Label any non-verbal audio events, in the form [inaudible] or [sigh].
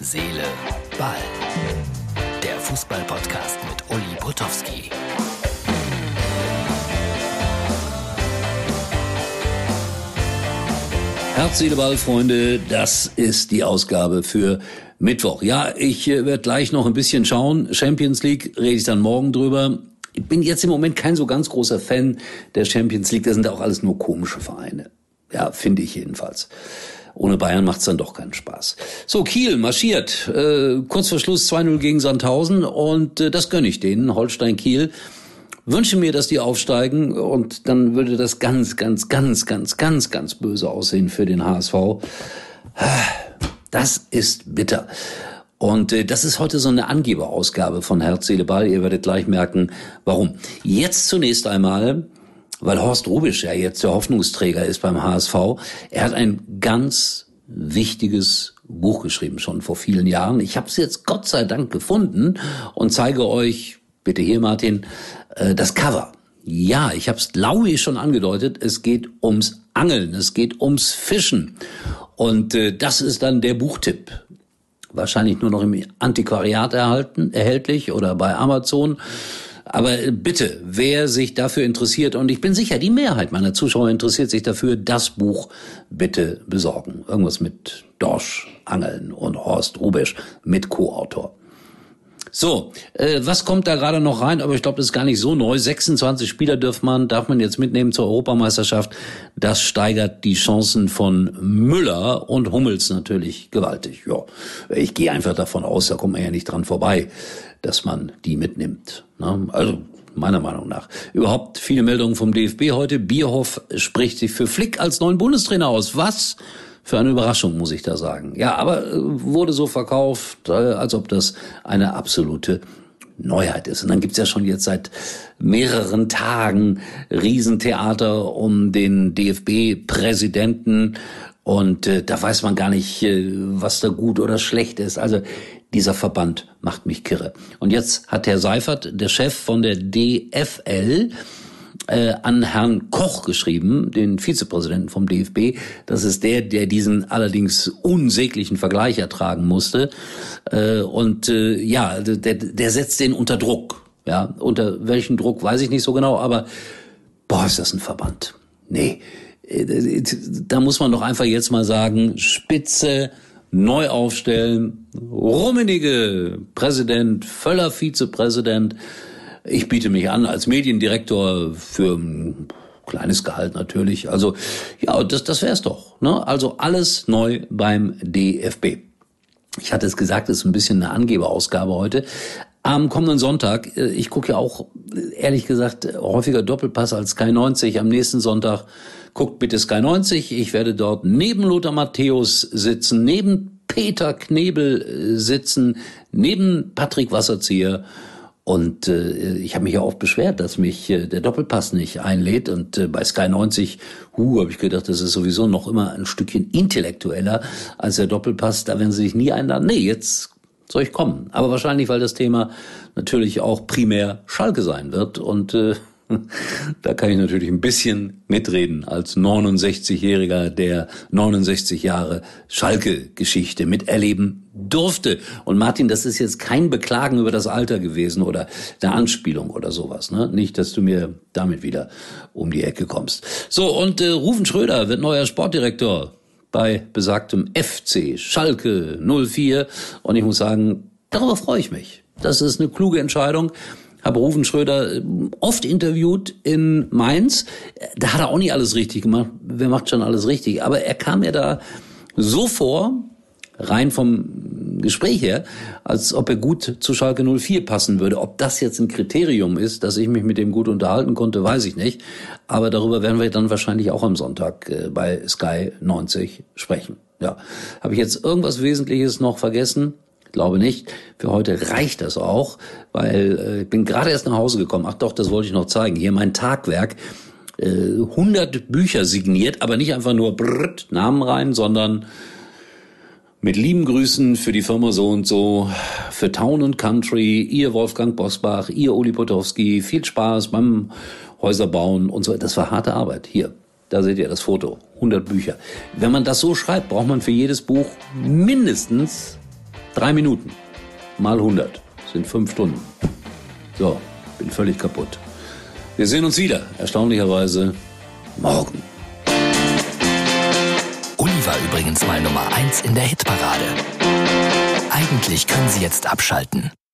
Seele, Ball. Der Fußball-Podcast mit Uli Potowski. Herz, Seele, Ball, Freunde, das ist die Ausgabe für Mittwoch. Ja, ich äh, werde gleich noch ein bisschen schauen. Champions League rede ich dann morgen drüber. Ich bin jetzt im Moment kein so ganz großer Fan der Champions League. Das sind auch alles nur komische Vereine. Ja, finde ich jedenfalls. Ohne Bayern macht's dann doch keinen Spaß. So, Kiel marschiert. Äh, kurz vor Schluss 2-0 gegen Sandhausen und äh, das gönne ich denen, Holstein Kiel. Wünsche mir, dass die aufsteigen und dann würde das ganz, ganz, ganz, ganz, ganz, ganz böse aussehen für den HSV. Das ist bitter. Und äh, das ist heute so eine Angeberausgabe von Herz, Seele, Ball. Ihr werdet gleich merken, warum. Jetzt zunächst einmal weil Horst Rubisch ja jetzt der Hoffnungsträger ist beim HSV. Er hat ein ganz wichtiges Buch geschrieben, schon vor vielen Jahren. Ich habe es jetzt Gott sei Dank gefunden und zeige euch, bitte hier Martin, äh, das Cover. Ja, ich habe es glaube ich schon angedeutet, es geht ums Angeln, es geht ums Fischen. Und äh, das ist dann der Buchtipp. Wahrscheinlich nur noch im Antiquariat erhalten, erhältlich oder bei Amazon. Aber bitte, wer sich dafür interessiert, und ich bin sicher, die Mehrheit meiner Zuschauer interessiert sich dafür, das Buch bitte besorgen. Irgendwas mit Dorsch, Angeln und Horst Rubisch mit Co-Autor. So, äh, was kommt da gerade noch rein? Aber ich glaube, das ist gar nicht so neu. 26 Spieler darf man, darf man jetzt mitnehmen zur Europameisterschaft. Das steigert die Chancen von Müller und Hummels natürlich gewaltig. Ja, ich gehe einfach davon aus, da kommt man ja nicht dran vorbei dass man die mitnimmt. Ne? Also meiner Meinung nach. Überhaupt viele Meldungen vom DFB heute. Bierhoff spricht sich für Flick als neuen Bundestrainer aus. Was? Für eine Überraschung, muss ich da sagen. Ja, aber äh, wurde so verkauft, äh, als ob das eine absolute Neuheit ist. Und dann gibt's ja schon jetzt seit mehreren Tagen Riesentheater um den DFB-Präsidenten. Und äh, da weiß man gar nicht, äh, was da gut oder schlecht ist. Also dieser Verband macht mich kirre. Und jetzt hat Herr Seifert, der Chef von der DFL, äh, an Herrn Koch geschrieben, den Vizepräsidenten vom DFB. Das ist der, der diesen allerdings unsäglichen Vergleich ertragen musste. Äh, und äh, ja, der, der setzt den unter Druck. Ja, unter welchen Druck weiß ich nicht so genau, aber boah, ist das ein Verband. Nee, äh, da muss man doch einfach jetzt mal sagen, Spitze neu aufstellen. Rummenige Präsident, Völler Vizepräsident. Ich biete mich an als Mediendirektor für ein kleines Gehalt natürlich. Also ja, das, das wär's doch. Ne? Also alles neu beim DFB. Ich hatte es gesagt, es ist ein bisschen eine Angeberausgabe heute. Am kommenden Sonntag, äh, ich gucke ja auch ehrlich gesagt häufiger Doppelpass als Sky 90. Am nächsten Sonntag guckt bitte Sky 90. Ich werde dort neben Lothar Matthäus sitzen, neben Peter Knebel äh, sitzen, neben Patrick Wasserzieher. Und äh, ich habe mich ja oft beschwert, dass mich äh, der Doppelpass nicht einlädt. Und äh, bei Sky 90, hu, habe ich gedacht, das ist sowieso noch immer ein Stückchen intellektueller als der Doppelpass. Da werden sie sich nie einladen. Nee, jetzt soll ich kommen. Aber wahrscheinlich, weil das Thema natürlich auch primär Schalke sein wird. Und äh, [laughs] da kann ich natürlich ein bisschen mitreden als 69-Jähriger, der 69 Jahre Schalke-Geschichte miterleben durfte. Und Martin, das ist jetzt kein Beklagen über das Alter gewesen oder eine Anspielung oder sowas. Ne? Nicht, dass du mir damit wieder um die Ecke kommst. So, und äh, Rufen Schröder wird neuer Sportdirektor bei besagtem FC Schalke 04. Und ich muss sagen, darüber freue ich mich. Das ist eine kluge Entscheidung habe Rufen Schröder oft interviewt in Mainz. Da hat er auch nicht alles richtig gemacht. Wer macht schon alles richtig? Aber er kam mir da so vor, rein vom Gespräch her, als ob er gut zu Schalke 04 passen würde. Ob das jetzt ein Kriterium ist, dass ich mich mit dem gut unterhalten konnte, weiß ich nicht. Aber darüber werden wir dann wahrscheinlich auch am Sonntag äh, bei Sky 90 sprechen. Ja. Habe ich jetzt irgendwas Wesentliches noch vergessen? Glaube nicht. Für heute reicht das auch, weil äh, ich bin gerade erst nach Hause gekommen. Ach doch, das wollte ich noch zeigen. Hier mein Tagwerk. Äh, 100 Bücher signiert, aber nicht einfach nur brrrt, Namen rein, sondern mit lieben Grüßen für die Firma so und so, für Town and Country, ihr Wolfgang Bosbach, ihr Uli Potowski, viel Spaß beim Häuserbauen und so. Das war harte Arbeit. Hier, da seht ihr das Foto. 100 Bücher. Wenn man das so schreibt, braucht man für jedes Buch mindestens Drei Minuten mal 100 sind fünf Stunden. So, bin völlig kaputt. Wir sehen uns wieder, erstaunlicherweise morgen. Uli war übrigens mal Nummer eins in der Hitparade. Eigentlich können Sie jetzt abschalten.